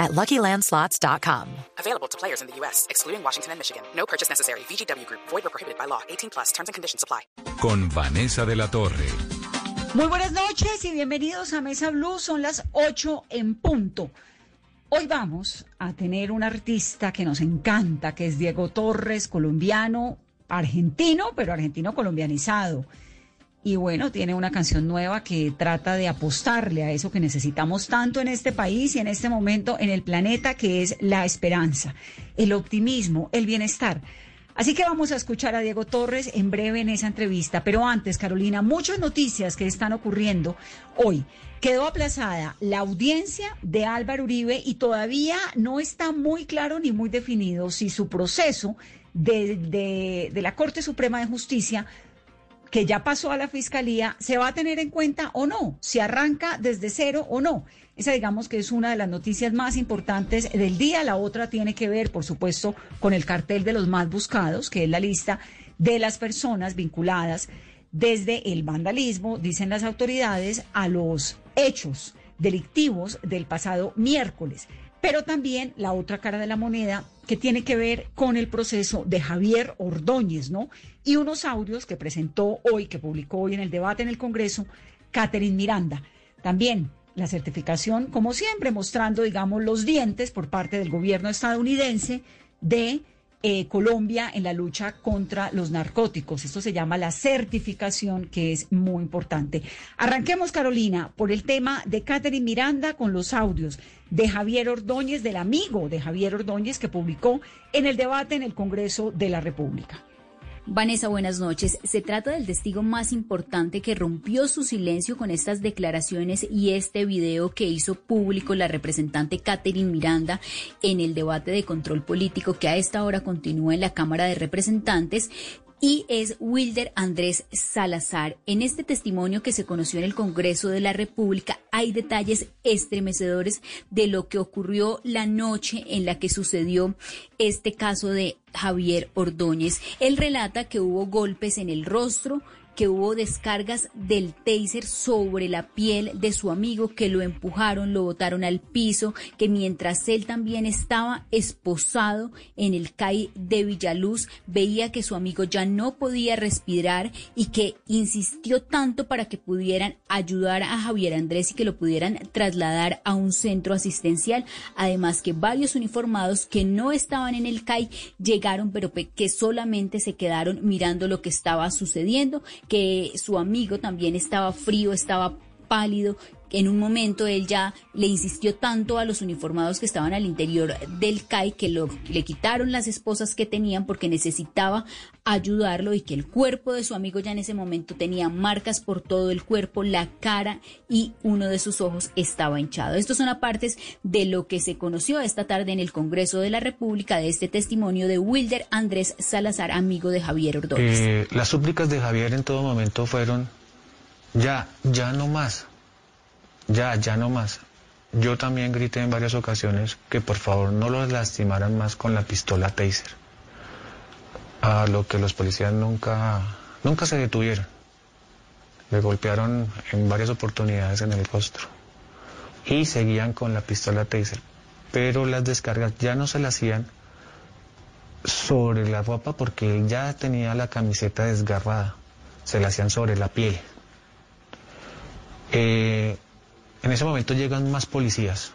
at LuckyLandSlots.com. Available to players in the U.S., excluding Washington and Michigan. No purchase necessary. VGW Group. Void or prohibited by law. 18 plus. Terms and conditions apply. Con Vanessa de la Torre. Muy buenas noches y bienvenidos a Mesa Blue. Son las 8 en punto. Hoy vamos a tener un artista que nos encanta, que es Diego Torres, colombiano, argentino, pero argentino colombianizado. Y bueno, tiene una canción nueva que trata de apostarle a eso que necesitamos tanto en este país y en este momento en el planeta, que es la esperanza, el optimismo, el bienestar. Así que vamos a escuchar a Diego Torres en breve en esa entrevista. Pero antes, Carolina, muchas noticias que están ocurriendo hoy. Quedó aplazada la audiencia de Álvaro Uribe y todavía no está muy claro ni muy definido si su proceso de, de, de la Corte Suprema de Justicia que ya pasó a la fiscalía, ¿se va a tener en cuenta o no? ¿Se arranca desde cero o no? Esa digamos que es una de las noticias más importantes del día. La otra tiene que ver, por supuesto, con el cartel de los más buscados, que es la lista de las personas vinculadas desde el vandalismo, dicen las autoridades, a los hechos delictivos del pasado miércoles pero también la otra cara de la moneda que tiene que ver con el proceso de Javier Ordóñez, ¿no? Y unos audios que presentó hoy, que publicó hoy en el debate en el Congreso, Catherine Miranda. También la certificación, como siempre, mostrando, digamos, los dientes por parte del gobierno estadounidense de eh, Colombia en la lucha contra los narcóticos. Esto se llama la certificación, que es muy importante. Arranquemos, Carolina, por el tema de Catherine Miranda con los audios de Javier Ordóñez, del amigo de Javier Ordóñez, que publicó en el debate en el Congreso de la República. Vanessa, buenas noches. Se trata del testigo más importante que rompió su silencio con estas declaraciones y este video que hizo público la representante Catherine Miranda en el debate de control político que a esta hora continúa en la Cámara de Representantes y es Wilder Andrés Salazar. En este testimonio que se conoció en el Congreso de la República hay detalles estremecedores de lo que ocurrió la noche en la que sucedió este caso de Javier Ordóñez. Él relata que hubo golpes en el rostro, que hubo descargas del taser sobre la piel de su amigo, que lo empujaron, lo botaron al piso, que mientras él también estaba esposado en el CAI de Villaluz, veía que su amigo ya no podía respirar y que insistió tanto para que pudieran ayudar a Javier Andrés y que lo pudieran trasladar a un centro asistencial. Además que varios uniformados que no estaban en el CAI llegaron, pero que solamente se quedaron mirando lo que estaba sucediendo que su amigo también estaba frío, estaba pálido. En un momento él ya le insistió tanto a los uniformados que estaban al interior del CAI que lo, le quitaron las esposas que tenían porque necesitaba ayudarlo y que el cuerpo de su amigo ya en ese momento tenía marcas por todo el cuerpo, la cara y uno de sus ojos estaba hinchado. Estos son apartes de lo que se conoció esta tarde en el Congreso de la República de este testimonio de Wilder Andrés Salazar, amigo de Javier Ordóñez. Eh, las súplicas de Javier en todo momento fueron ya, ya no más, ya, ya no más. Yo también grité en varias ocasiones que por favor no los lastimaran más con la pistola taser a lo que los policías nunca, nunca se detuvieron. Le golpearon en varias oportunidades en el rostro y seguían con la pistola taser. Pero las descargas ya no se las hacían sobre la ropa porque él ya tenía la camiseta desgarrada, se la hacían sobre la piel. Eh, en ese momento llegan más policías,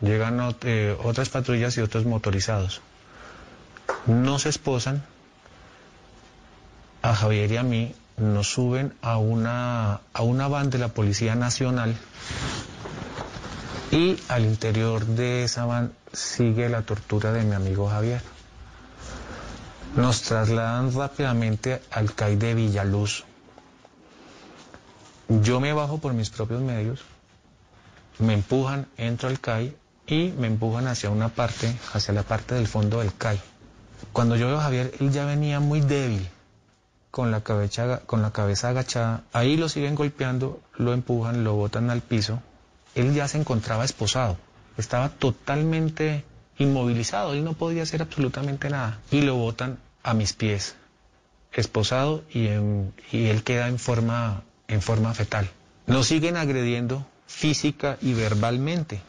llegan eh, otras patrullas y otros motorizados. No se esposan, a Javier y a mí nos suben a una, a una van de la Policía Nacional y al interior de esa van sigue la tortura de mi amigo Javier. Nos trasladan rápidamente al CAI de Villaluz. Yo me bajo por mis propios medios, me empujan, entro al CAI y me empujan hacia una parte, hacia la parte del fondo del CAI. Cuando yo veo a Javier, él ya venía muy débil con la, cabeza, con la cabeza agachada. Ahí lo siguen golpeando, lo empujan, lo botan al piso. Él ya se encontraba esposado, estaba totalmente inmovilizado, él no podía hacer absolutamente nada. Y lo botan a mis pies, esposado y, y él queda en forma, en forma fetal. Nos siguen agrediendo física y verbalmente.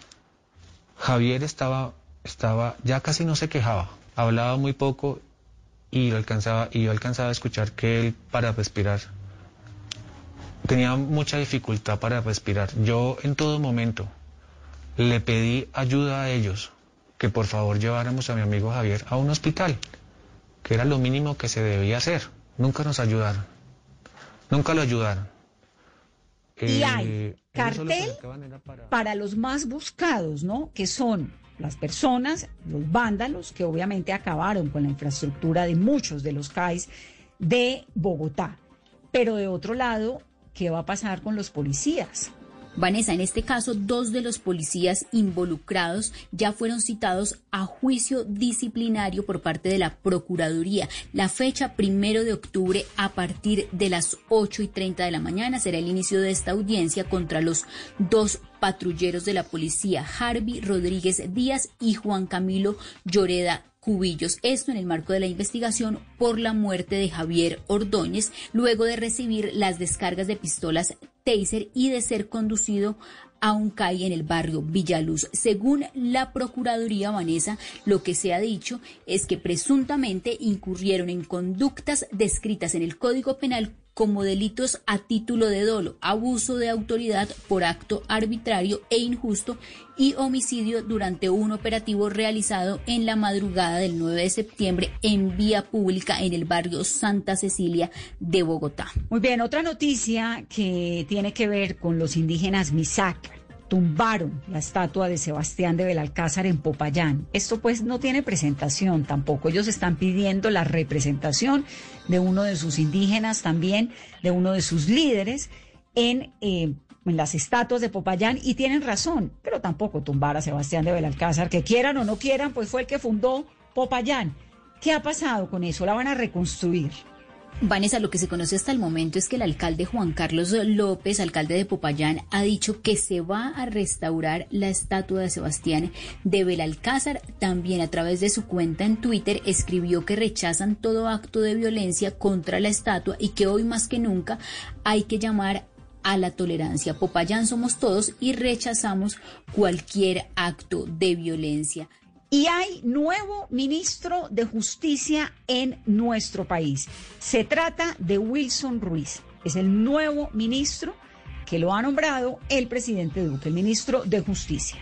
Javier estaba, estaba, ya casi no se quejaba, hablaba muy poco y, alcanzaba, y yo alcanzaba a escuchar que él para respirar tenía mucha dificultad para respirar. Yo en todo momento le pedí ayuda a ellos, que por favor lleváramos a mi amigo Javier a un hospital, que era lo mínimo que se debía hacer. Nunca nos ayudaron, nunca lo ayudaron. Y hay eh, cartel para... los más buscados, ¿no? Que son las personas, los vándalos, que obviamente acabaron con la infraestructura de muchos de los CAIs de Bogotá. Pero de otro lado, ¿qué va a pasar con los policías? Vanessa, en este caso, dos de los policías involucrados ya fueron citados a juicio disciplinario por parte de la Procuraduría. La fecha primero de octubre a partir de las 8 y 30 de la mañana será el inicio de esta audiencia contra los dos patrulleros de la policía, Harvey Rodríguez Díaz y Juan Camilo Lloreda Cubillos. Esto en el marco de la investigación por la muerte de Javier Ordóñez, luego de recibir las descargas de pistolas y de ser conducido a un CAI en el barrio Villaluz. Según la Procuraduría Vanessa, lo que se ha dicho es que presuntamente incurrieron en conductas descritas en el Código Penal como delitos a título de dolo, abuso de autoridad por acto arbitrario e injusto y homicidio durante un operativo realizado en la madrugada del 9 de septiembre en vía pública en el barrio Santa Cecilia de Bogotá. Muy bien, otra noticia que tiene que ver con los indígenas Misak tumbaron la estatua de Sebastián de Belalcázar en Popayán. Esto pues no tiene presentación tampoco. Ellos están pidiendo la representación de uno de sus indígenas, también de uno de sus líderes en, eh, en las estatuas de Popayán y tienen razón, pero tampoco tumbar a Sebastián de Belalcázar, que quieran o no quieran, pues fue el que fundó Popayán. ¿Qué ha pasado con eso? La van a reconstruir. Vanessa, lo que se conoce hasta el momento es que el alcalde Juan Carlos López, alcalde de Popayán, ha dicho que se va a restaurar la estatua de Sebastián de Belalcázar. También a través de su cuenta en Twitter escribió que rechazan todo acto de violencia contra la estatua y que hoy más que nunca hay que llamar a la tolerancia. Popayán somos todos y rechazamos cualquier acto de violencia. Y hay nuevo ministro de Justicia en nuestro país. Se trata de Wilson Ruiz. Es el nuevo ministro que lo ha nombrado el presidente Duque, el ministro de Justicia.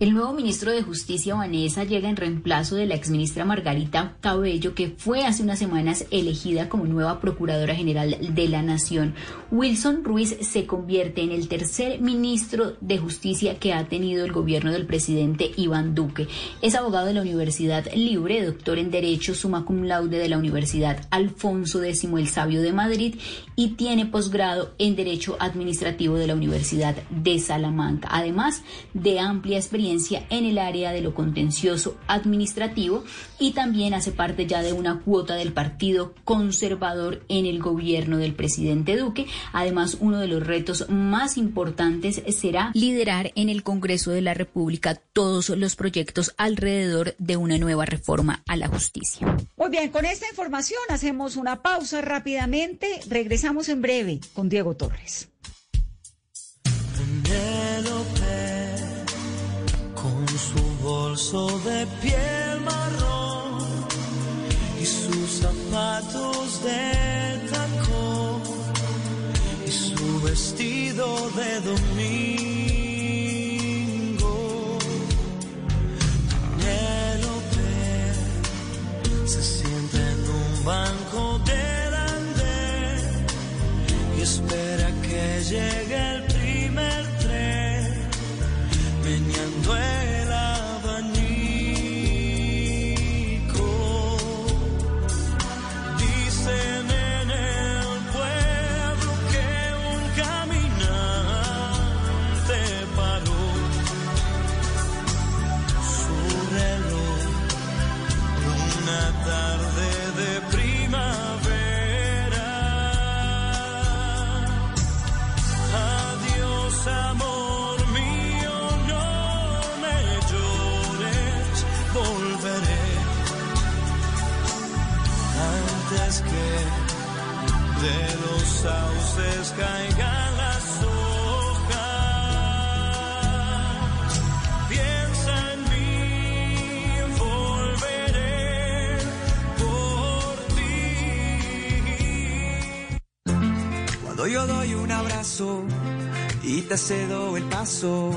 El nuevo ministro de Justicia, Vanessa, llega en reemplazo de la exministra Margarita Cabello, que fue hace unas semanas elegida como nueva Procuradora General de la Nación. Wilson Ruiz se convierte en el tercer ministro de Justicia que ha tenido el gobierno del presidente Iván Duque. Es abogado de la Universidad Libre, doctor en Derecho, summa cum laude de la Universidad Alfonso X el Sabio de Madrid y tiene posgrado en Derecho Administrativo de la Universidad de Salamanca, además de amplia experiencia en el área de lo contencioso administrativo y también hace parte ya de una cuota del Partido Conservador en el gobierno del presidente Duque. Además, uno de los retos más importantes será liderar en el Congreso de la República todos los proyectos alrededor de una nueva reforma a la justicia. Muy bien, con esta información hacemos una pausa rápidamente. Regresamos en breve con Diego Torres su bolso de piel marrón y sus zapatos de tacón y su vestido de domingo. Penélope se siente en un banco de andén y espera que llegue el sauces caigan las hojas. Piensa en mí, volveré por ti. Cuando yo doy un abrazo y te cedo el paso,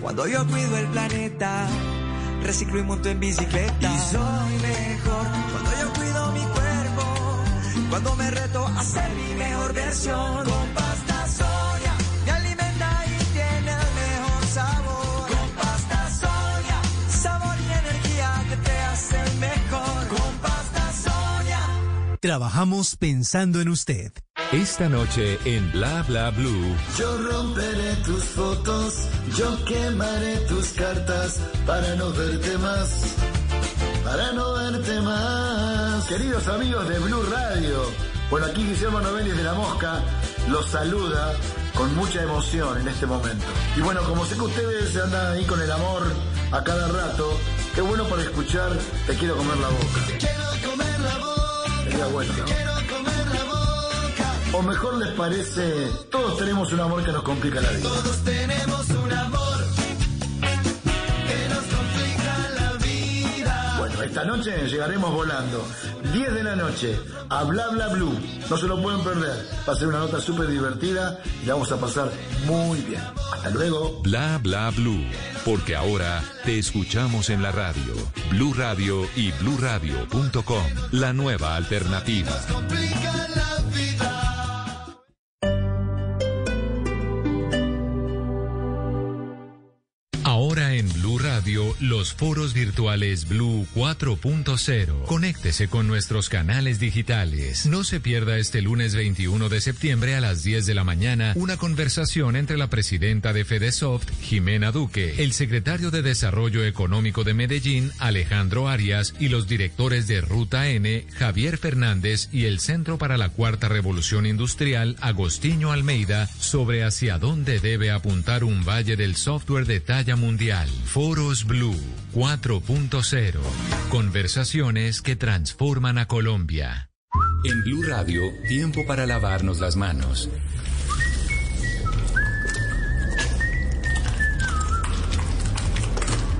cuando yo cuido el planeta, reciclo y monto en bicicleta. Y soy mejor cuando yo cuando me reto a ser mi mejor versión. Con pasta soya me alimenta y tiene el mejor sabor. Con pasta soya, sabor y energía que te hacen mejor. Con pasta soya. Trabajamos pensando en usted. Esta noche en Bla Bla Blue. Yo romperé tus fotos, yo quemaré tus cartas para no verte más, para no verte más. Queridos amigos de Blue Radio, bueno, aquí Guillermo Novelli de La Mosca los saluda con mucha emoción en este momento. Y bueno, como sé que ustedes andan ahí con el amor a cada rato, qué bueno para escuchar Te quiero comer la boca. Te quiero comer la boca. Sería bueno, ¿no? O mejor les parece, todos tenemos un amor que nos complica la vida. Todos tenemos un amor Bueno, esta noche llegaremos volando. 10 de la noche, a Bla Bla Blue. No se lo pueden perder. Va a ser una nota súper divertida y la vamos a pasar muy bien. Hasta luego. Bla Bla Blue. Porque ahora te escuchamos en la radio. Blue Radio y bluradio.com. La nueva alternativa. Complica la vida. Los foros virtuales Blue 4.0. Conéctese con nuestros canales digitales. No se pierda este lunes 21 de septiembre a las 10 de la mañana una conversación entre la presidenta de Fedesoft, Jimena Duque, el secretario de Desarrollo Económico de Medellín, Alejandro Arias, y los directores de Ruta N, Javier Fernández, y el Centro para la Cuarta Revolución Industrial, Agostinho Almeida, sobre hacia dónde debe apuntar un valle del software de talla mundial. Blue 4.0. Conversaciones que transforman a Colombia. En Blue Radio, tiempo para lavarnos las manos.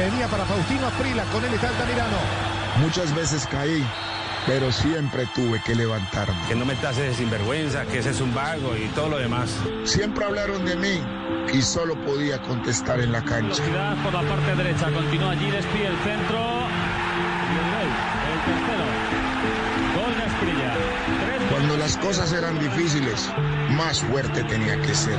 Venía para Faustino Aprila, con él está Altamirano. Muchas veces caí, pero siempre tuve que levantarme. Que no me tases de sinvergüenza, que ese es un vago y todo lo demás. Siempre hablaron de mí y solo podía contestar en la cancha. Velocidad por la parte derecha, continúa allí, despide el centro. Y el gol, el tercero. Gol de Asprilla. Tres Cuando las cosas eran difíciles, más fuerte tenía que ser.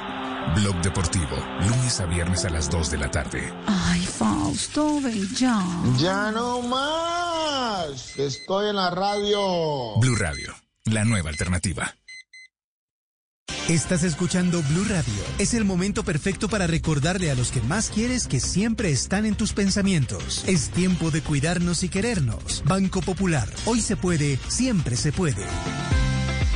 Blog Deportivo, lunes a viernes a las 2 de la tarde. Ay, Fausto, ven ya. Ya no más. Estoy en la radio. Blue Radio, la nueva alternativa. Estás escuchando Blue Radio. Es el momento perfecto para recordarle a los que más quieres que siempre están en tus pensamientos. Es tiempo de cuidarnos y querernos. Banco Popular. Hoy se puede, siempre se puede.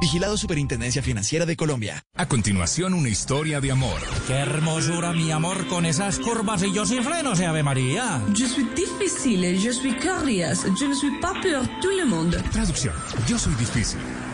Vigilado Superintendencia Financiera de Colombia. A continuación, una historia de amor. Qué hermosura, mi amor, con esas curvas y yo sin frenos, Ave María. Je suis difficile, je suis curious, je ne suis pas pour tout le monde. Traducción. Yo soy difícil,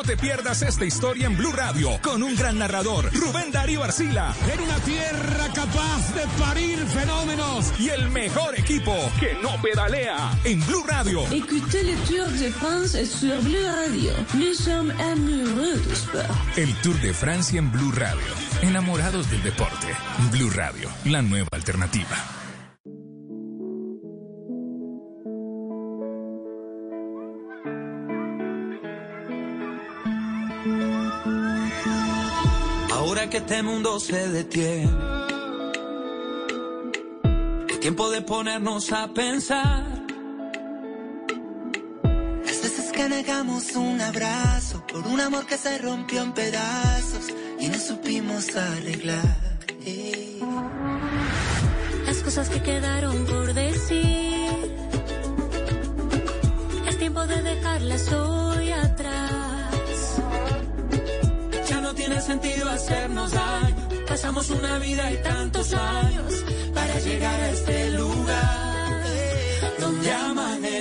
te pierdas esta historia en Blue Radio con un gran narrador, Rubén Darío Arcila. En una tierra capaz de parir fenómenos. Y el mejor equipo que no pedalea en Blue Radio. Écoutez le Tour de France sur Blue Radio. Nous sommes amoureux du sport. El Tour de Francia en Blue Radio. Enamorados del deporte. Blue Radio, la nueva alternativa. Que este mundo se detiene, es tiempo de ponernos a pensar. Las veces que negamos un abrazo por un amor que se rompió en pedazos y no supimos arreglar. Las cosas que quedaron por decir. Es tiempo de dejarlas hoy sentido hacernos daño. Pasamos una vida y tantos años para llegar a este lugar donde amanece.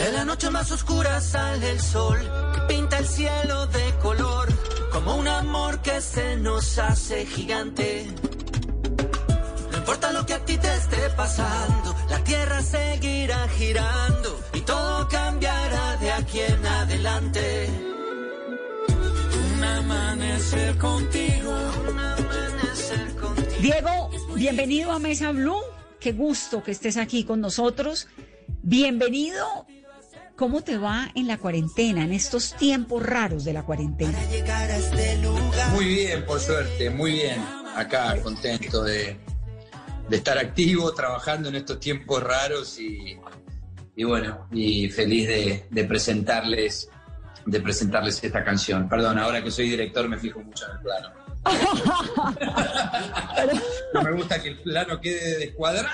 De la noche más oscura sale el sol, que pinta el cielo de color, como un amor que se nos hace gigante. No importa lo que a ti te esté pasando, la tierra seguirá girando y todo cambiará de aquí en adelante. Un amanecer contigo, un amanecer contigo. Diego, bienvenido a Mesa Blue. Qué gusto que estés aquí con nosotros. Bienvenido. ¿Cómo te va en la cuarentena, en estos tiempos raros de la cuarentena? Muy bien, por suerte, muy bien. Acá contento de, estar activo, trabajando en estos tiempos raros y, bueno, y feliz de presentarles de presentarles esta canción. Perdón, ahora que soy director me fijo mucho en el plano. No me gusta que el plano quede descuadrado.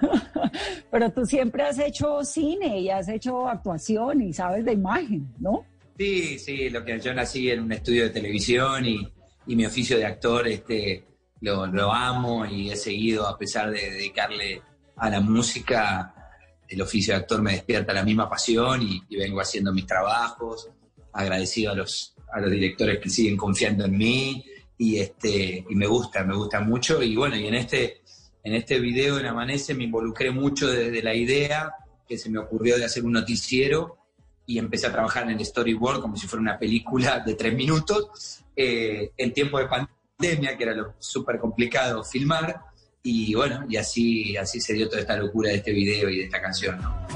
Pero tú siempre has hecho cine y has hecho actuación y sabes de imagen, ¿no? Sí, sí, lo que yo nací en un estudio de televisión y, y mi oficio de actor este, lo, lo amo y he seguido, a pesar de dedicarle a la música, el oficio de actor me despierta la misma pasión y, vengo haciendo mis trabajos, agradecido a los, a los directores que siguen confiando en mí y, este, y me gusta, me gusta mucho y bueno, y en este, en este video en Amanece me involucré mucho desde la idea que se me ocurrió de hacer un noticiero y empecé a trabajar en el storyboard como si fuera una película de tres minutos eh, en tiempo de pandemia, que era lo súper complicado filmar. Y bueno, y así, así se dio toda esta locura de este video y de esta canción. ¿no?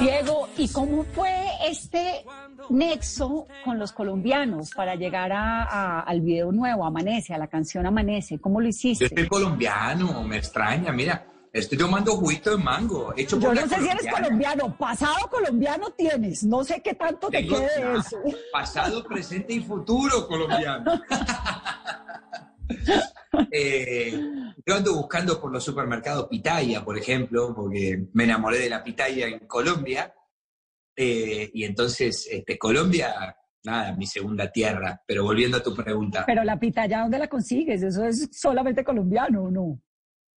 Diego, ¿y cómo fue este nexo con los colombianos para llegar a- a- al video nuevo, Amanece, a la canción Amanece? ¿Cómo lo Yo hiciste? soy colombiano, me extraña, mira, estoy tomando juguito de mango, hecho Yo por no la sé si eres colombiano, pasado colombiano tienes, no sé qué tanto te Tengo quede nada. eso. Pasado, presente y futuro colombiano. Eh, yo ando buscando por los supermercados pitaya, por ejemplo, porque me enamoré de la pitaya en Colombia. Eh, y entonces, este, Colombia, nada, mi segunda tierra. Pero volviendo a tu pregunta. Pero la pitaya, ¿dónde la consigues? Eso es solamente colombiano, ¿o no?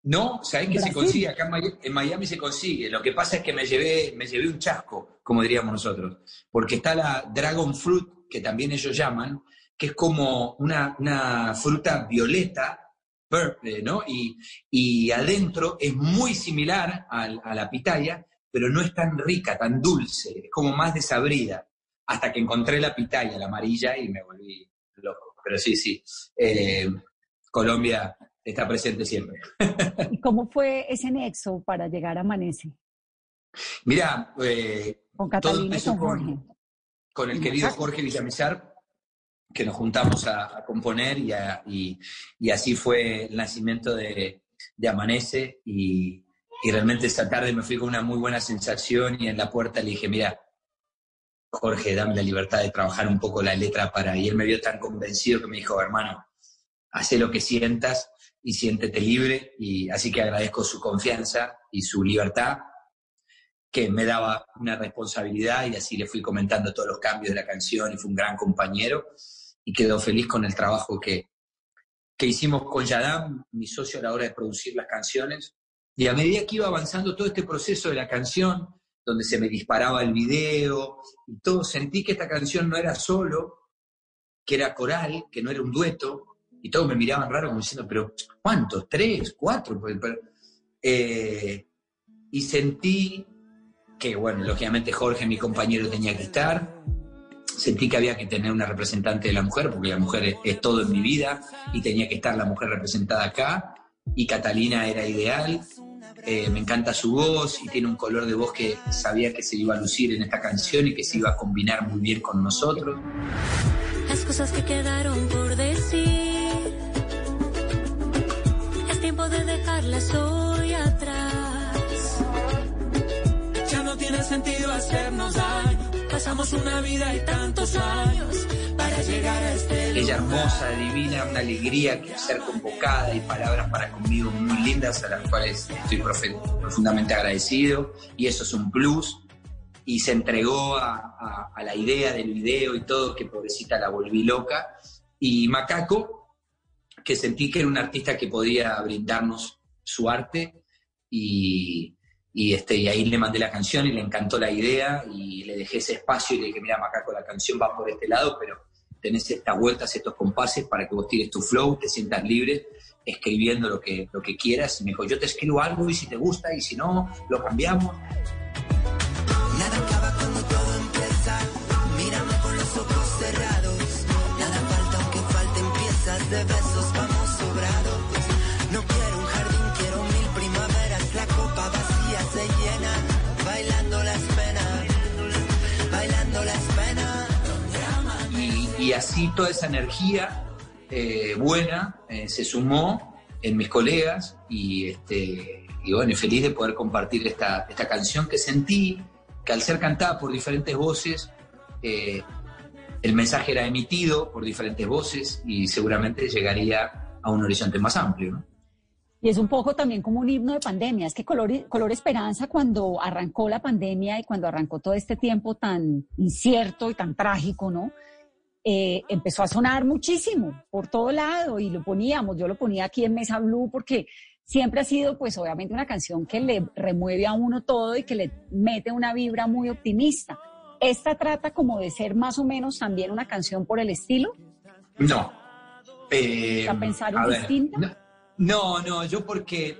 No, ¿sabés que se consigue? Acá en Miami, en Miami se consigue. Lo que pasa es que me llevé, me llevé un chasco, como diríamos nosotros. Porque está la Dragon Fruit, que también ellos llaman, que es como una, una fruta violeta, purple, ¿no? Y, y adentro es muy similar a, la pitaya, pero no es tan rica, tan dulce, es como más desabrida, hasta que encontré la pitaya, la amarilla, y me volví loco. Pero sí, sí, eh, Colombia está presente siempre. ¿Y cómo fue ese nexo para llegar a Amanece? Mira, eh, Con todo y con Jorge. con el querido. Jorge Villamizar, que nos juntamos a, a componer y, a- y- y así fue el nacimiento de, de Amanece y, y realmente esta tarde me fui con una muy buena sensación y en la puerta le dije, mira, Jorge, dame la libertad de trabajar un poco la letra para... Y él me vio tan convencido que me dijo, hermano, hace lo que sientas y siéntete libre y así que agradezco su confianza y su libertad que me daba una responsabilidad y así le fui comentando todos los cambios de la canción y fue un gran compañero y quedó feliz con el trabajo que, que hicimos con Yadam, mi socio a la hora de producir las canciones. Y a medida que iba avanzando todo este proceso de la canción, donde se me disparaba el video y todo, sentí que esta canción no era solo, que era coral, que no era un dueto, y todos me miraban raro como diciendo, pero ¿cuántos? ¿Tres? ¿Cuatro? Eh, y sentí que, bueno, lógicamente Jorge, mi compañero, tenía que estar. Sentí que había que tener una representante de la mujer, porque la mujer es, es todo en mi vida, y tenía que estar la mujer representada acá. Y Catalina era ideal. Eh, me encanta su voz y tiene un color de voz que sabía que se iba a lucir en esta canción y que se iba a combinar muy bien con nosotros. Las cosas que quedaron por decir. Dejarlas hoy atrás. Ya no tiene sentido hacernos daño. Pasamos una vida y tantos años para llegar a este Ella lugar. hermosa, divina, una alegría que ser convocada y palabras para conmigo muy lindas a las cuales estoy profundamente agradecido y eso es un plus y se entregó a, a- a la idea del video y todo que pobrecita la volví loca y Macaco que sentí que era un artista que podía brindarnos su arte y, y, este, y ahí le mandé la canción y le encantó la idea y le dejé ese espacio y le dije, mira Macaco, la canción va por este lado, pero tenés estas vueltas, estos compases para que vos tires tu flow, te sientas libre escribiendo lo que, lo que quieras. Y me dijo, yo te escribo algo y si te gusta y si no, lo cambiamos. Así toda esa energía eh, buena eh, se sumó en mis colegas y, este, y bueno, feliz de poder compartir esta, esta canción que sentí que al ser cantada por diferentes voces, eh, el mensaje era emitido por diferentes voces y seguramente llegaría a un horizonte más amplio. ¿no? Y es un poco también como un himno de pandemia. Es que Color, Color Esperanza, cuando arrancó la pandemia y cuando arrancó todo este tiempo tan incierto y tan trágico, ¿no? Eh, empezó a sonar muchísimo por todo lado y lo poníamos. Yo lo ponía aquí en Mesa Blue porque siempre ha sido, pues, obviamente una canción que le remueve a uno todo y que le mete una vibra muy optimista. ¿Esta trata como de ser más o menos también una canción por el estilo? No. Eh, ¿La pensaron a ver, distinta? No, no, no, yo porque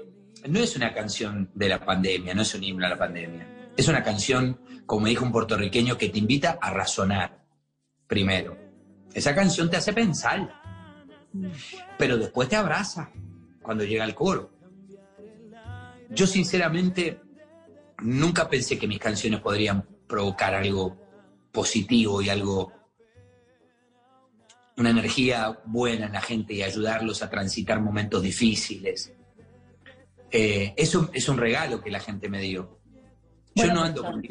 no es una canción de la pandemia, no es un himno a la pandemia. Es una canción, como dijo un puertorriqueño, que te invita a razonar primero. Esa canción te hace pensar, pero después te abraza cuando llega el coro. Yo sinceramente nunca pensé que mis canciones podrían provocar algo positivo y algo una energía buena en la gente y ayudarlos a transitar momentos difíciles. Eh, es, un, es un regalo que la gente me dio. Yo Bueno, no ando con...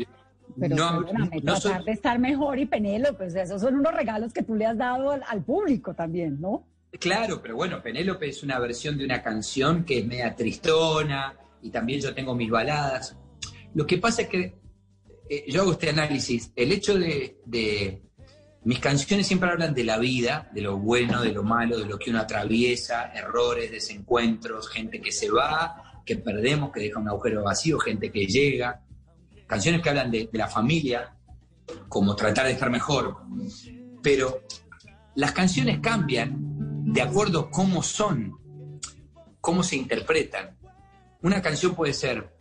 Pero no, perdóname, no soy- tratar de estar mejor y Penélope, pues esos son unos regalos que tú le has dado al, al público también, ¿no? Claro, pero bueno, Penélope es una versión de una canción que es media tristona y también yo tengo mis baladas. Lo que pasa es que eh, yo hago este análisis. El hecho de, de- Mis canciones siempre hablan de la vida, de lo bueno, de lo malo, de lo que uno atraviesa, errores, desencuentros, gente que se va, que perdemos, que deja un agujero vacío, gente que llega. Canciones que hablan de, la familia, como tratar de estar mejor. Pero las canciones cambian de acuerdo a cómo son, cómo se interpretan. Una canción puede ser,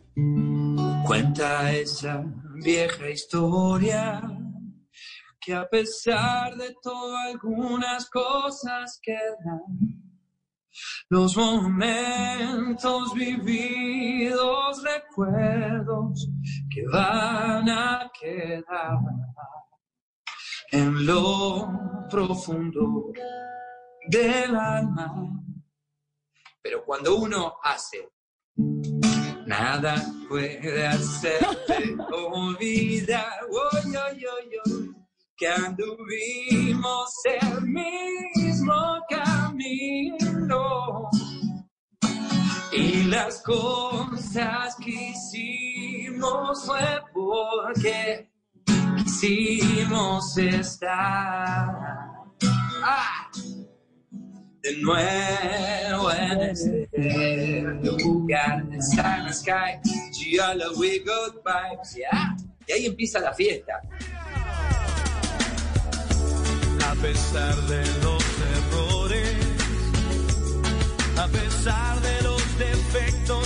cuenta esa vieja historia, que a pesar de todo algunas cosas quedan. Los momentos vividos, recuerdos que van a quedar en lo profundo del alma. Pero cuando uno hace, nada puede hacerte olvidar, que anduvimos el mismo camino. Y las cosas que hicimos fue porque quisimos estar ah, de nuevo en este lugar Sun Sky. Giallo, we goodbye. Yeah. Y ahí empieza la fiesta. A pesar de los errores, a pesar de los defectos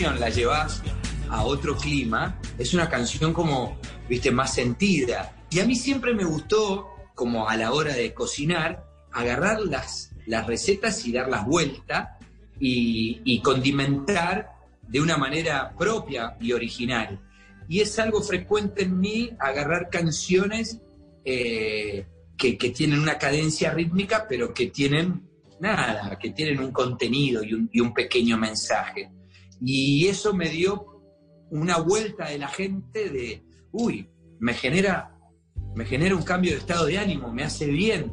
La llevas a otro clima, es una canción como, viste, más sentida. Y a mí siempre me gustó, como a la hora de cocinar, agarrar las, las recetas y darlas vuelta y, condimentar de una manera propia y original. Y es algo frecuente en mí agarrar canciones eh, que, tienen una cadencia rítmica, pero que tienen nada, que tienen un contenido y un pequeño mensaje. Y eso me dio una vuelta de la gente de, uy, me genera, me genera un cambio de estado de ánimo, me hace bien.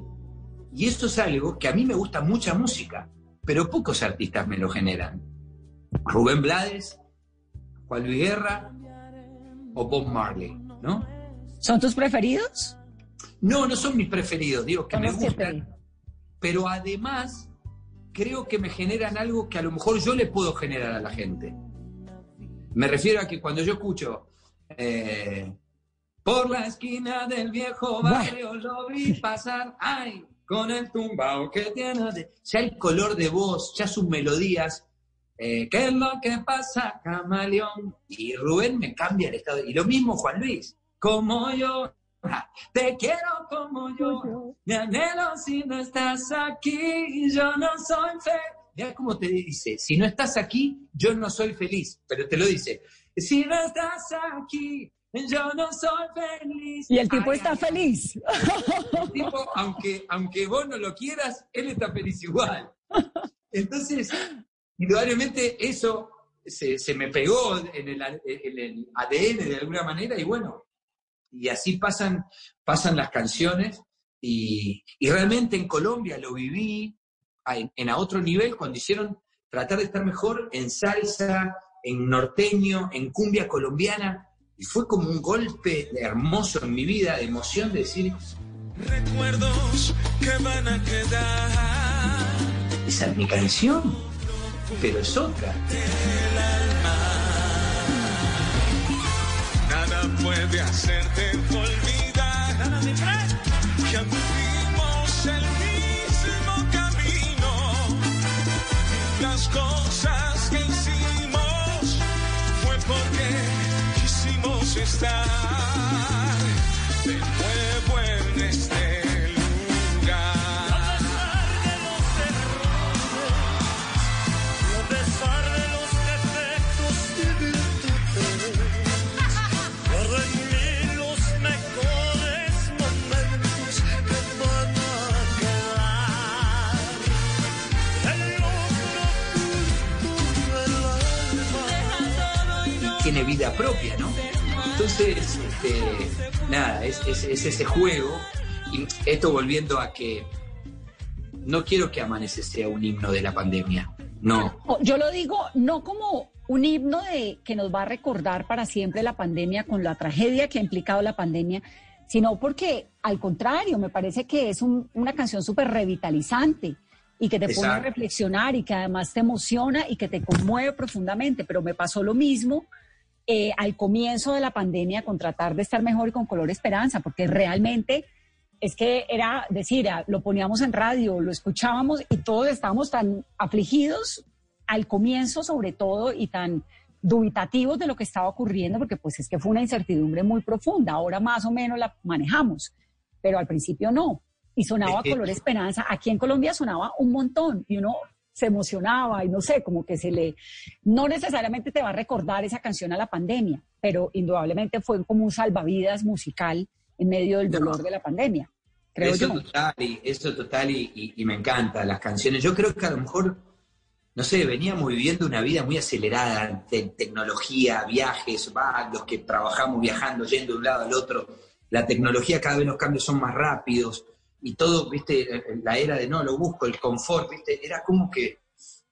Y esto es algo que a mí me gusta mucha música, pero pocos artistas me lo generan. Rubén Blades, Juan Luis Guerra o Bob Marley, ¿no? ¿Son tus preferidos? No, no son mis preferidos, digo que me gustan, pero además creo que me generan algo que a lo mejor yo le puedo generar a la gente. Me refiero a que cuando yo escucho eh, por la esquina del viejo barrio lo vi pasar, ay, con el tumbao que tiene, de- ya el color de voz, ya sus melodías, eh, ¿qué es lo que pasa, camaleón? Y Rubén me cambia el estado, y lo mismo Juan Luis, como yo, te quiero como yo, me anhelo si no estás aquí, yo no soy feliz. Mira cómo te dice, si no estás aquí, yo no soy feliz, pero te lo dice, si no estás aquí, yo no soy feliz. Y el tipo Ay, está ay, feliz. el tipo, aunque, aunque vos no lo quieras, él está feliz igual. Entonces, indudablemente eso se, se me pegó en el, en el ADN de alguna manera y bueno, y así pasan, pasan las canciones y, y realmente en Colombia lo viví a, en, a otro nivel cuando hicieron tratar de estar mejor en salsa, en norteño, en cumbia colombiana y fue como un golpe hermoso en mi vida de emoción de decir, Recuerdos que van a quedar. esa es mi canción, pero es otra. Puede hacerte olvidar vida propia, ¿no? Entonces, este, nada, es, es- es ese juego. Y esto volviendo a que no quiero que Amanece sea un himno de la pandemia. No. Yo lo digo no como un himno de que nos va a recordar para siempre la pandemia con la tragedia que ha implicado la pandemia, sino porque al contrario, me parece que es un- una canción súper revitalizante y que te pone a Exacto. reflexionar y que además te emociona y que te conmueve profundamente. Pero me pasó lo mismo eh, al comienzo de la pandemia con tratar de estar mejor y con color esperanza, porque realmente es que era decir, ah, lo poníamos en radio, lo escuchábamos y todos estábamos tan afligidos al comienzo sobre todo y tan dubitativos de lo que estaba ocurriendo, porque pues es que fue una incertidumbre muy profunda, ahora más o menos la manejamos, pero al principio no. Y sonaba color esperanza, aquí en Colombia sonaba un montón y uno se emocionaba y no sé, como que se le, no necesariamente te va a recordar esa canción a la pandemia, pero indudablemente fue como un salvavidas musical en medio del dolor de la pandemia, creo eso yo. total, y, eso total, y, y- y me encanta las canciones. Yo creo que a lo mejor, no sé, veníamos viviendo una vida muy acelerada, de tecnología, viajes, va, los que trabajamos viajando, yendo de un lado al otro, la tecnología cada vez los cambios son más rápidos, y todo, viste, la era de no, lo busco, el confort, viste, era como que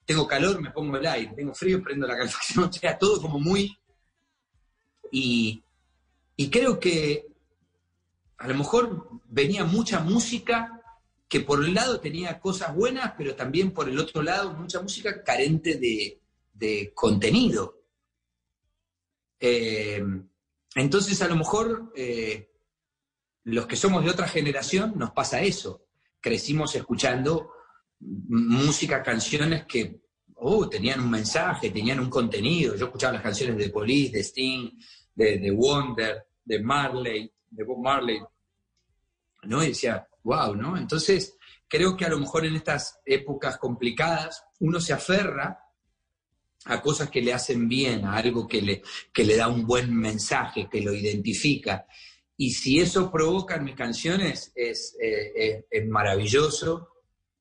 tengo calor, me pongo el aire, tengo frío, prendo la calefacción, sea, todo como muy... Y, y creo que a lo mejor venía mucha música que por un lado tenía cosas buenas, pero también por el otro lado mucha música carente de, de contenido. Eh, entonces a lo mejor eh, los que somos de otra generación nos pasa eso. Crecimos escuchando música, canciones que oh, tenían un mensaje, tenían un contenido. Yo escuchaba las canciones de Police, de Sting, de, de Wonder, de Marley, de Bob Marley, ¿no? Y decía, wow, ¿no? Entonces, creo que a lo mejor en estas épocas complicadas uno se aferra a cosas que le hacen bien, a algo que le, que le da un buen mensaje, que lo identifica. Y si eso provoca en mis canciones, es, eh, maravilloso.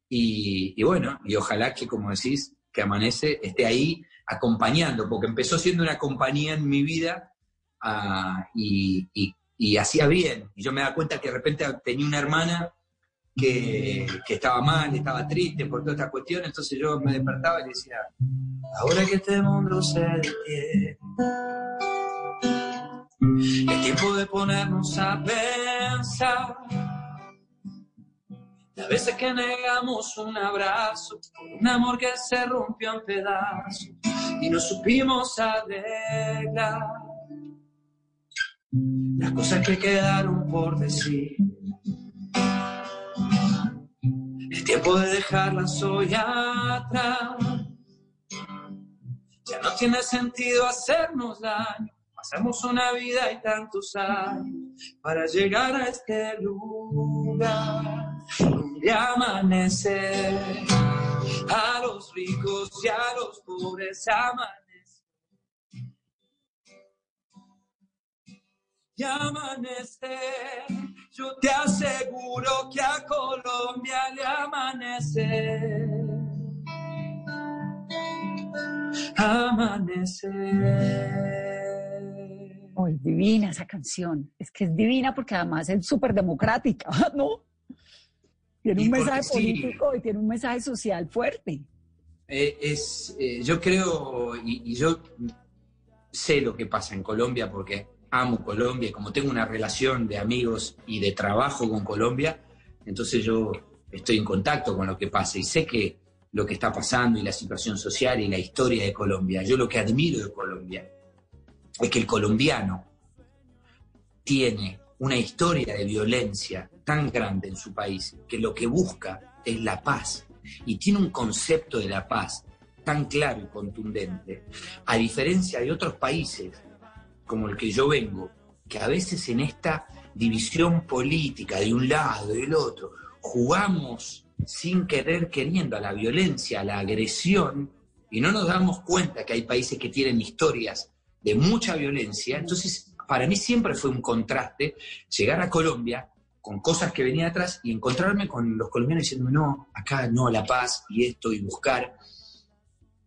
Y, bueno, y ojalá que, como decís, que Amanece esté ahí acompañando, porque empezó siendo una compañía en mi vida ah, y, hacía bien. Y yo me daba cuenta que de repente tenía una hermana que, estaba mal, estaba triste por toda esta cuestión, entonces yo me despertaba y decía, ahora que este mundo se detiene, es tiempo de ponernos a pensar. Las veces que negamos un abrazo, un amor que se rompió en pedazos y no supimos arreglar. Las cosas que quedaron por decir. tiempo de dejarlas hoy atrás. Ya no tiene sentido hacernos daño. Pasamos una vida y tantos años para llegar a este lugar donde amanece. A los ricos y a los pobres amanece. Y. Yo te aseguro que a Colombia le amanece. Amanecer. Oh, es divina esa canción. Es que es divina porque además es súper democrática, ¿no? Tiene un mensaje sí. político y tiene un mensaje social fuerte. Eh, es, eh, yo creo, y, y yo sé lo que pasa en Colombia porque amo Colombia, y como tengo una relación de amigos y de trabajo con Colombia, entonces yo estoy en contacto con lo que pasa y sé que lo que está pasando y la situación social y la historia de Colombia. Yo lo que admiro de Colombia es que el colombiano tiene una historia de violencia tan grande en su país que lo que busca es la paz. Y tiene un concepto de la paz tan claro y contundente, a diferencia de otros países como el que yo vengo, que a veces en esta división política de un lado y del otro, jugamos sin querer queriendo a la violencia, a la agresión, y no nos damos cuenta que hay países que tienen historias de mucha violencia. Entonces, para mí siempre fue un contraste llegar a Colombia con cosas que venía atrás y encontrarme con los colombianos diciendo, no, acá no, la paz y esto y buscar.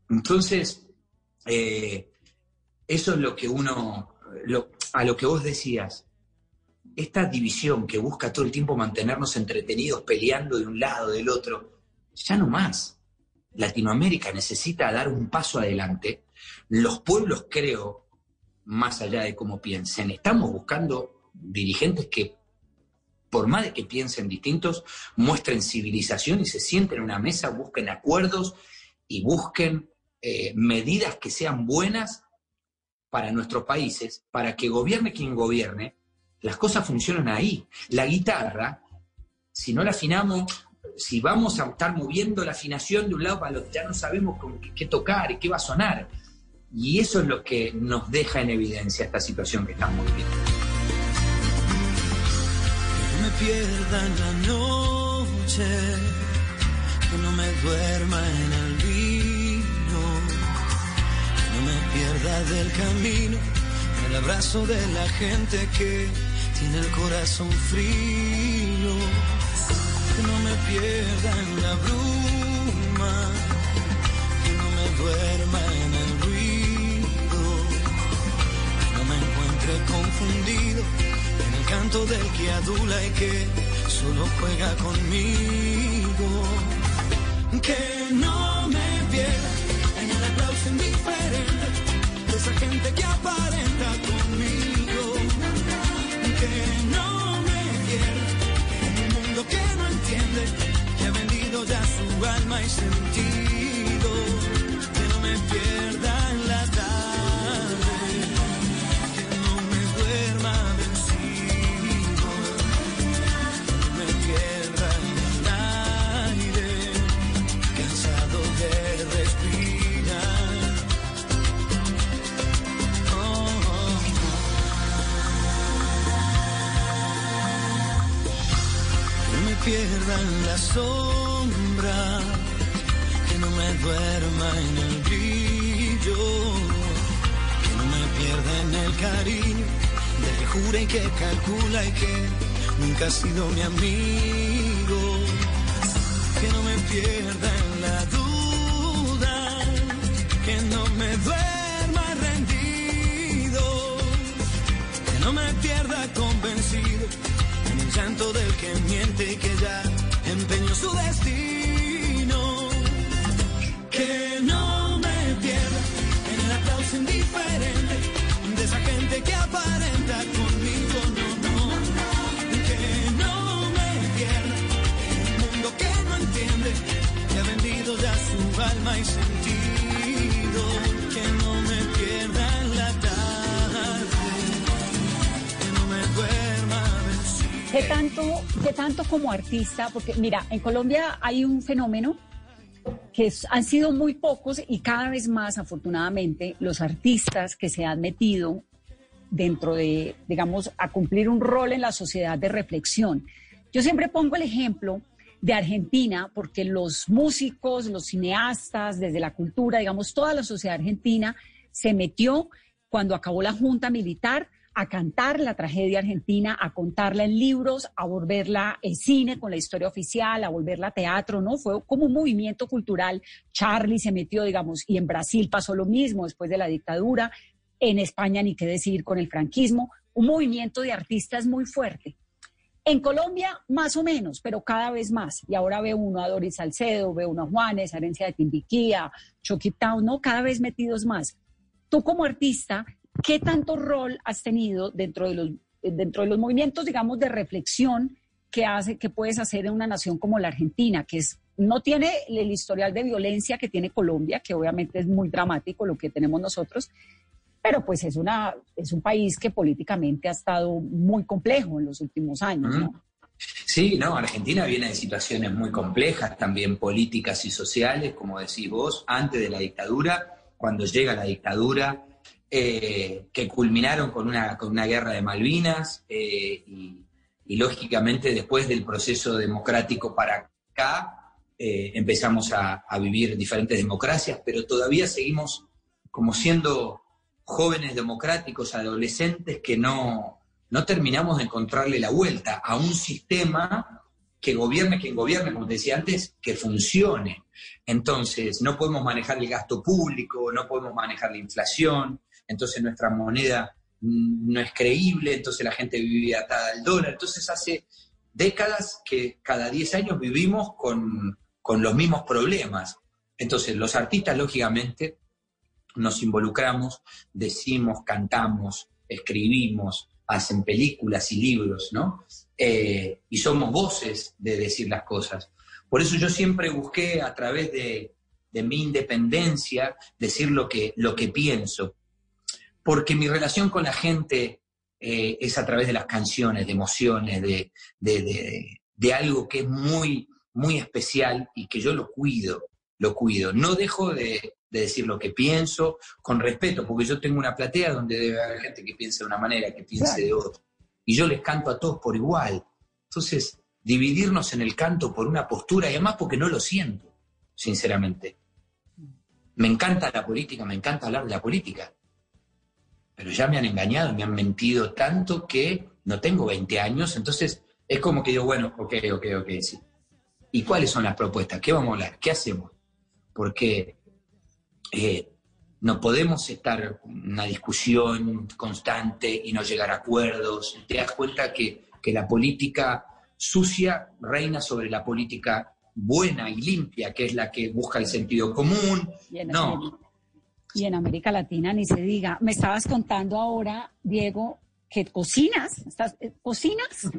Entonces, eh, eso es lo que uno, a lo que vos decías, esta división que busca todo el tiempo mantenernos entretenidos peleando de un lado, del otro, ya no más. Latinoamérica necesita dar un paso adelante. Los pueblos, creo, más allá de cómo piensen, estamos buscando dirigentes que, por más de que piensen distintos, muestren civilización y se sienten en una mesa, busquen acuerdos y busquen eh, medidas que sean buenas para nuestros países, para que gobierne quien gobierne, las cosas funcionan ahí. La guitarra, si no la afinamos, si vamos a estar moviendo la afinación de un lado para el otro, ya no sabemos con qué, qué tocar y qué va a sonar. Y eso es lo que nos deja en evidencia esta situación que estamos viviendo. Que no me pierda en la noche, que no me duerma en el vino, que no me pierda del camino, en el abrazo de la gente que tiene el corazón frío, que no me pierda en la bruma, que no me duerma en el confundido en el canto del que adula y que solo juega conmigo. Que no me pierda en el aplauso indiferente de esa gente que aparenta conmigo. Que no me pierda en un mundo que no entiende, que ha vendido ya su alma y sentido. Que no me pierda sombra, que no me duerma en el brillo, que no me pierda en el cariño del que jura y que calcula y que nunca ha sido mi amigo. Que no me pierda en la duda, que no me duerma rendido, que no me pierda convencido en el llanto del que miente y que ya empeñó su destino. Que no me pierda en el aplauso indiferente de esa gente que aparenta conmigo, no, no. Que no me pierda en un mundo que no entiende, que ha vendido ya su alma y sentido. ¿Qué tanto, ¿Qué tanto como artista? Porque mira, en Colombia hay un fenómeno que han sido muy pocos y cada vez más, afortunadamente, los artistas que se han metido dentro de, digamos, a cumplir un rol en la sociedad de reflexión. Yo siempre pongo el ejemplo de Argentina, porque los músicos, los cineastas, desde la cultura, digamos, toda la sociedad argentina se metió cuando acabó la junta militar a cantar la tragedia argentina, a contarla en libros, a volverla en cine con la historia oficial, a volverla teatro, ¿no? Fue como un movimiento cultural. Charlie se metió, digamos, y en Brasil pasó lo mismo después de la dictadura, en España ni qué decir con el franquismo, un movimiento de artistas muy fuerte. En Colombia, más o menos, pero cada vez más. Y ahora ve uno a Doris Salcedo, ve uno a Juanes, Herencia de Timbiquía, Town, ¿no? Cada vez metidos más. Tú como artista, ¿qué tanto rol has tenido dentro de los, dentro de los movimientos, digamos, de reflexión que, hace, que puedes hacer en una nación como la Argentina, que es, no tiene el historial de violencia que tiene Colombia, que obviamente es muy dramático lo que tenemos nosotros, pero pues es, una, es un país que políticamente ha estado muy complejo en los últimos años, ¿no? Sí, no, Argentina viene de situaciones muy complejas, también políticas y sociales, como decís vos, antes de la dictadura, cuando llega la dictadura, eh, que culminaron con una, con una guerra de Malvinas eh, y, lógicamente después del proceso democrático para acá eh, empezamos a, a vivir diferentes democracias, pero todavía seguimos como siendo jóvenes democráticos, adolescentes que no, no terminamos de encontrarle la vuelta a un sistema que gobierne quien gobierne, como te decía antes, que funcione. Entonces, no podemos manejar el gasto público, no podemos manejar la inflación, entonces nuestra moneda no es creíble, entonces la gente vive atada al dólar. Entonces, hace décadas que cada 10 años vivimos con, con los mismos problemas. Entonces, los artistas, lógicamente, nos involucramos, decimos, cantamos, escribimos, hacen películas y libros, ¿no? Eh, y somos voces de decir las cosas. Por eso yo siempre busqué a través de, de mi independencia decir lo que, lo que pienso, porque mi relación con la gente eh, es a través de las canciones, de emociones, de, de, de, de algo que es muy, muy especial y que yo lo cuido, lo cuido. No dejo de, de decir lo que pienso, con respeto, porque yo tengo una platea donde debe haber gente que piense de una manera, que piense Claro. de otra. Y yo les canto a todos por igual. Entonces, dividirnos en el canto por una postura, y además porque no lo siento, sinceramente. Me encanta la política, me encanta hablar de la política. Pero ya me han engañado, me han mentido tanto que no tengo 20 años, entonces es como que digo, bueno, ok, ok, ok, sí. ¿Y cuáles son las propuestas? ¿Qué vamos a hablar? ¿Qué hacemos? Porque eh, no podemos estar en una discusión constante y no llegar a acuerdos. Te das cuenta que, que la política sucia reina sobre la política buena y limpia, que es la que busca el sentido común. No, y en América Latina ni se diga. Me estabas contando ahora, Diego, que cocinas. ¿Estás, eh, ¿Cocinas?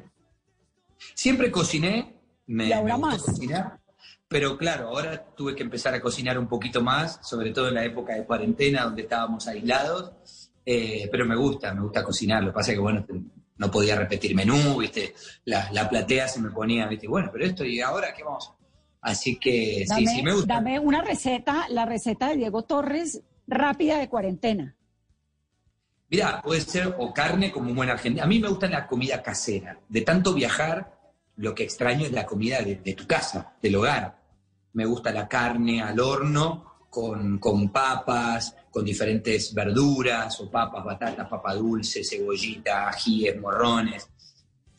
siempre cociné, me, Y ahora me más. cocinar, pero claro, ahora tuve que empezar a cocinar un poquito más, sobre todo en la época de cuarentena, donde estábamos aislados, eh, pero me gusta, me gusta cocinar, lo que pasa es que, bueno, no podía repetir menú, ¿viste? La, la platea se me ponía, ¿viste? Bueno, pero esto, ¿y ahora qué vamos? Así que sí, sí, me gusta. dame una receta, la receta de Diego Torres, rápida de cuarentena. Mira, puede ser o carne como un buen argentino. A mí me gusta la comida casera. De tanto viajar, lo que extraño es la comida de, tu casa, del hogar. Me gusta la carne al horno con, con papas, con diferentes verduras, o papas, batatas, papa dulce, cebollita, ajíes, morrones.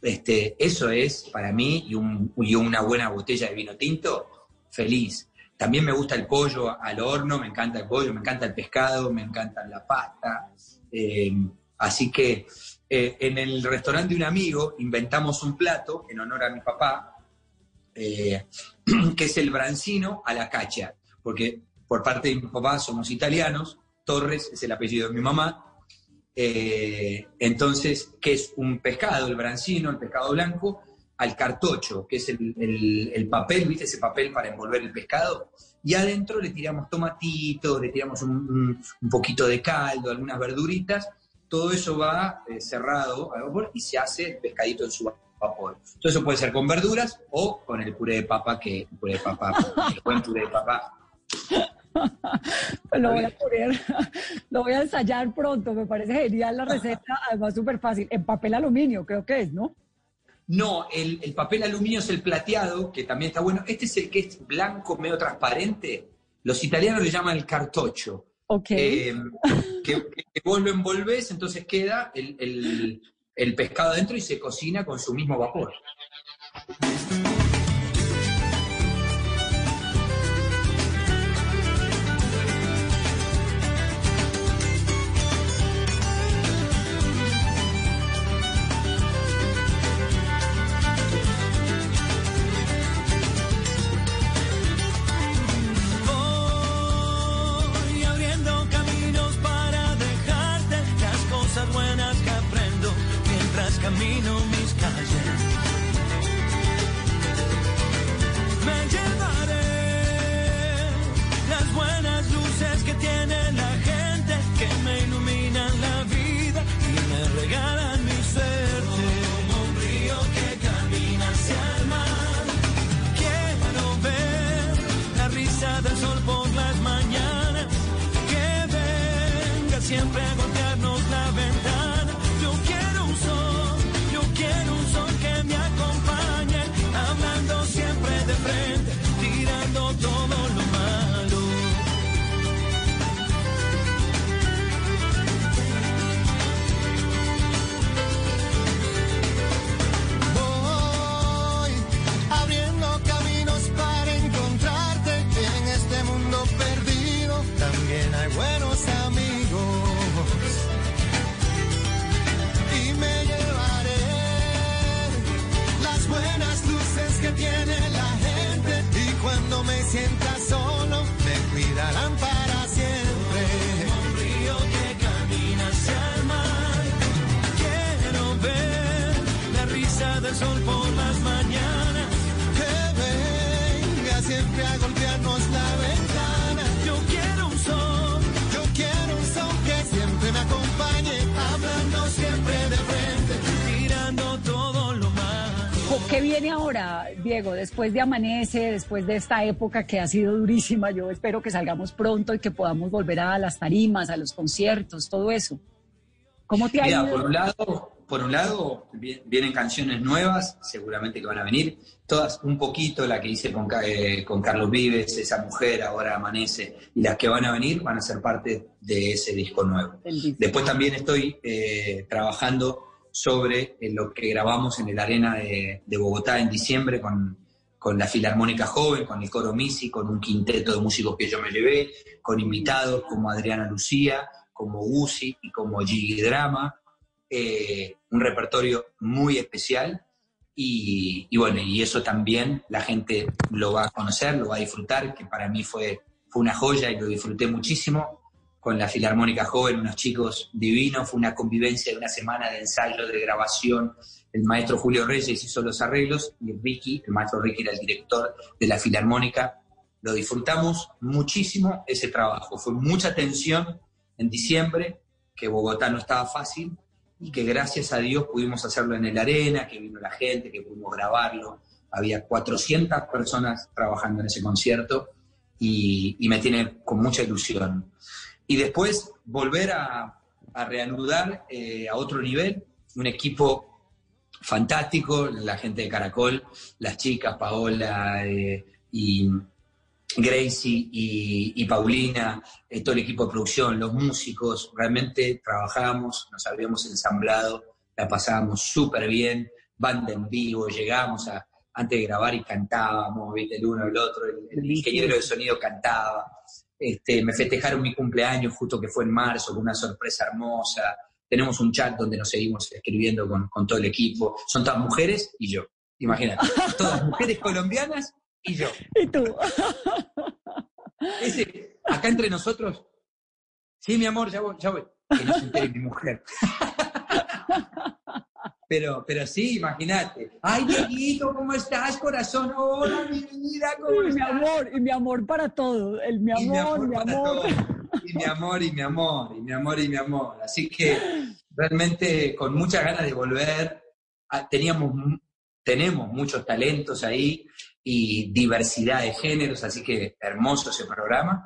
Este, eso es para mí y, un- y una buena botella de vino tinto, feliz. También me gusta el pollo al horno, me encanta el pollo, me encanta el pescado, me encanta la pasta. Eh, así que eh, en el restaurante de un amigo inventamos un plato en honor a mi papá, eh, que es el brancino a la cacha, porque por parte de mi papá somos italianos, Torres es el apellido de mi mamá, entonces, que es un pescado, el brancino, el pescado blanco, al cartocho, que es el, el- el papel, ¿viste? Ese papel para envolver el pescado. Y adentro le tiramos tomatitos, le tiramos un, poquito de caldo, algunas verduritas. Todo eso va eh, cerrado al vapor y se hace el pescadito en su vapor. Todo eso puede ser con verduras o con el puré de papa, que el puré de papa, buen puré de papa. Lo voy a poner, lo voy a ensayar pronto, me parece genial la receta, además súper fácil, en papel aluminio creo que es, ¿no? No, el, el papel aluminio es el plateado, que también está bueno. Este es el que es blanco, medio transparente. Los italianos le llaman el cartocho. Ok. Eh, que, que vos lo envolvés, entonces queda el, el- el pescado adentro y se cocina con su mismo vapor. Diego? Después de Amanece, después de esta época que ha sido durísima, yo espero que salgamos pronto y que podamos volver a las tarimas, a los conciertos, todo eso. ¿Cómo te ha Mira, ido? por un lado, por un lado vi- vienen canciones nuevas, seguramente que van a venir, todas un poquito, la que hice con, eh, con Carlos Vives, esa mujer, ahora amanece, y las que van a venir van a ser parte de ese disco nuevo. Después también estoy eh, trabajando sobre eh, lo que grabamos en el Arena de, Bogotá en diciembre con, con la Filarmónica Joven, con el Coro Misi, con un quinteto de músicos que yo me llevé, con invitados como Adriana Lucía, como Uzi y como Gigi Drama, eh, un repertorio muy especial y, y bueno, y eso también la gente lo va a conocer, lo va a disfrutar, que para mí fue, fue una joya y lo disfruté muchísimo con la Filarmónica Joven, unos chicos divinos, fue una convivencia de una semana de ensayo, de grabación. El maestro Julio Reyes hizo los arreglos y Ricky, el maestro Ricky era el director de la Filarmónica. Lo disfrutamos muchísimo ese trabajo. Fue mucha tensión en diciembre, que Bogotá no estaba fácil y que gracias a Dios pudimos hacerlo en el arena, que vino la gente, que pudimos grabarlo. Había 400 personas trabajando en ese concierto y, y me tiene con mucha ilusión. Y después volver a, a reanudar eh, a otro nivel, un equipo fantástico, la gente de Caracol, las chicas, Paola eh, y Gracie y, y Paulina, eh, todo el equipo de producción, los músicos, realmente trabajábamos, nos habíamos ensamblado, la pasábamos súper bien, banda en vivo, llegábamos a, antes de grabar y cantábamos, ¿viste? el uno el otro, el, el ingeniero de sonido cantaba, este, me festejaron mi cumpleaños justo que fue en marzo, con una sorpresa hermosa, tenemos un chat donde nos seguimos escribiendo con, con todo el equipo, son todas mujeres y yo, imagínate, todas mujeres colombianas y yo. ¿Y tú? Ese, acá entre nosotros, sí, mi amor, ya voy, ya voy. Que no se entere mi mujer. Pero, pero sí, imagínate. Ay, Dieguito, ¿cómo estás, corazón? Hola, mi vida, ¿cómo Y mi estás? amor, y mi amor para todo, el mi Y mi amor, amor mi para amor. todo. Y mi amor, y mi amor, y mi amor, y mi amor. Así que realmente con muchas ganas de volver. Ah, Teníamos tenemos muchos talentos ahí y diversidad de géneros, así que hermoso ese programa.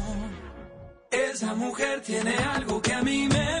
Esa mujer tiene algo que a mí me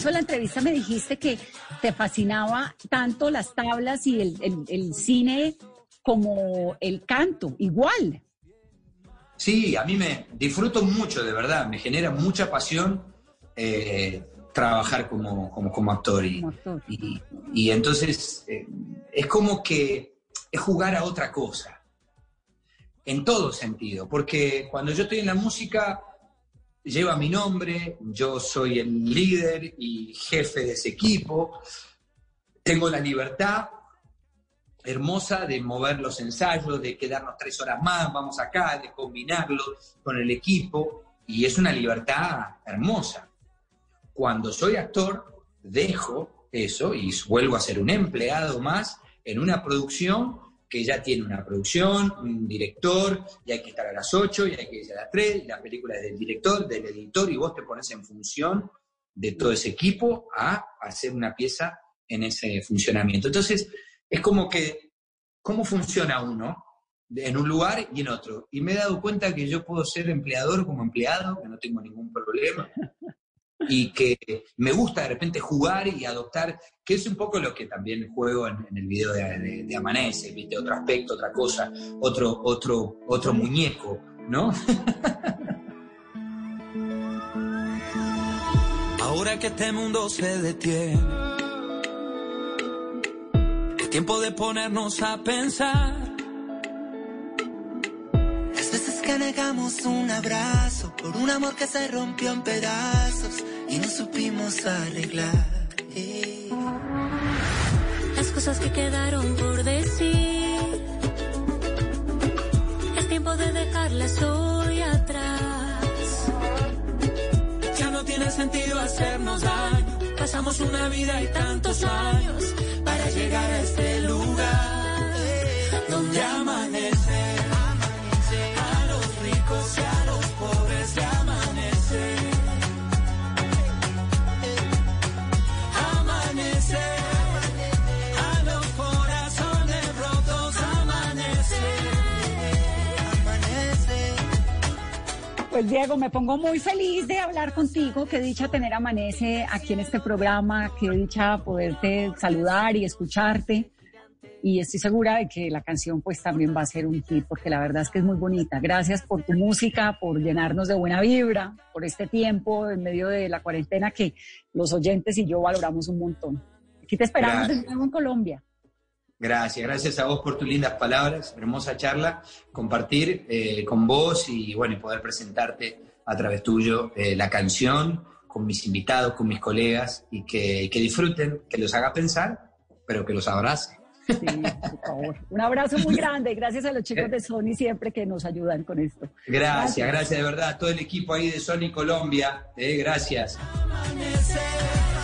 Comienzo de la entrevista me dijiste que te fascinaba tanto las tablas y el, el- el cine como el canto, igual. Sí, a mí me disfruto mucho, de verdad, me genera mucha pasión eh, trabajar como, como, como actor. Y, y, y entonces eh, es como que es jugar a otra cosa, en todo sentido, porque cuando yo estoy en la música lleva mi nombre, yo soy el líder y jefe de ese equipo, tengo la libertad hermosa de mover los ensayos, de quedarnos tres horas más, vamos acá, de combinarlo con el equipo, y es una libertad hermosa. Cuando soy actor, dejo eso y vuelvo a ser un empleado más en una producción que ya tiene una producción, un director, y hay que estar a las 8, y hay que ir a las 3, y la película es del director, del editor, y vos te pones en función de todo ese equipo a hacer una pieza en ese funcionamiento. Entonces, es como que, ¿cómo funciona uno en un lugar y en otro? Y me he dado cuenta que yo puedo ser empleador como empleado, que no tengo ningún problema, y que me gusta de repente jugar y adoptar, que es un poco lo que también juego en, el video de, de, de Amanece, ¿viste? Otro aspecto, otra cosa, otro, otro, otro muñeco, ¿no? Ahora que este mundo se detiene, es tiempo de ponernos a pensar. Las veces que negamos un abrazo por un amor que se rompió en pedazos y no supimos arreglar. Eh. Las cosas que quedaron por decir. Es tiempo de dejarlas hoy atrás. Ya no tiene sentido hacernos daño. Pasamos una vida y tantos años para llegar a este lugar donde amanece. Pues Diego, me pongo muy feliz de hablar contigo. Qué dicha tener Amanece aquí en este programa. Qué dicha poderte saludar y escucharte. y estoy segura de que la canción pues también va a ser un hit porque la verdad es que es muy bonita. Gracias por tu música, por llenarnos de buena vibra, por este tiempo en medio de la cuarentena que los oyentes y yo valoramos un montón. Aquí te esperamos de Gracias. nuevo en Colombia. Gracias, gracias a vos por tus lindas palabras, hermosa charla, compartir eh, con vos y bueno, y poder presentarte a través tuyo eh, la canción con mis invitados, con mis colegas y que, que disfruten, que los haga pensar, pero que los abrace. Sí, por favor. Un abrazo muy grande. Gracias a los chicos de Sony siempre que nos ayudan con esto. Gracias, gracias de verdad a todo el equipo ahí de Sony Colombia, eh, gracias. Amanecer.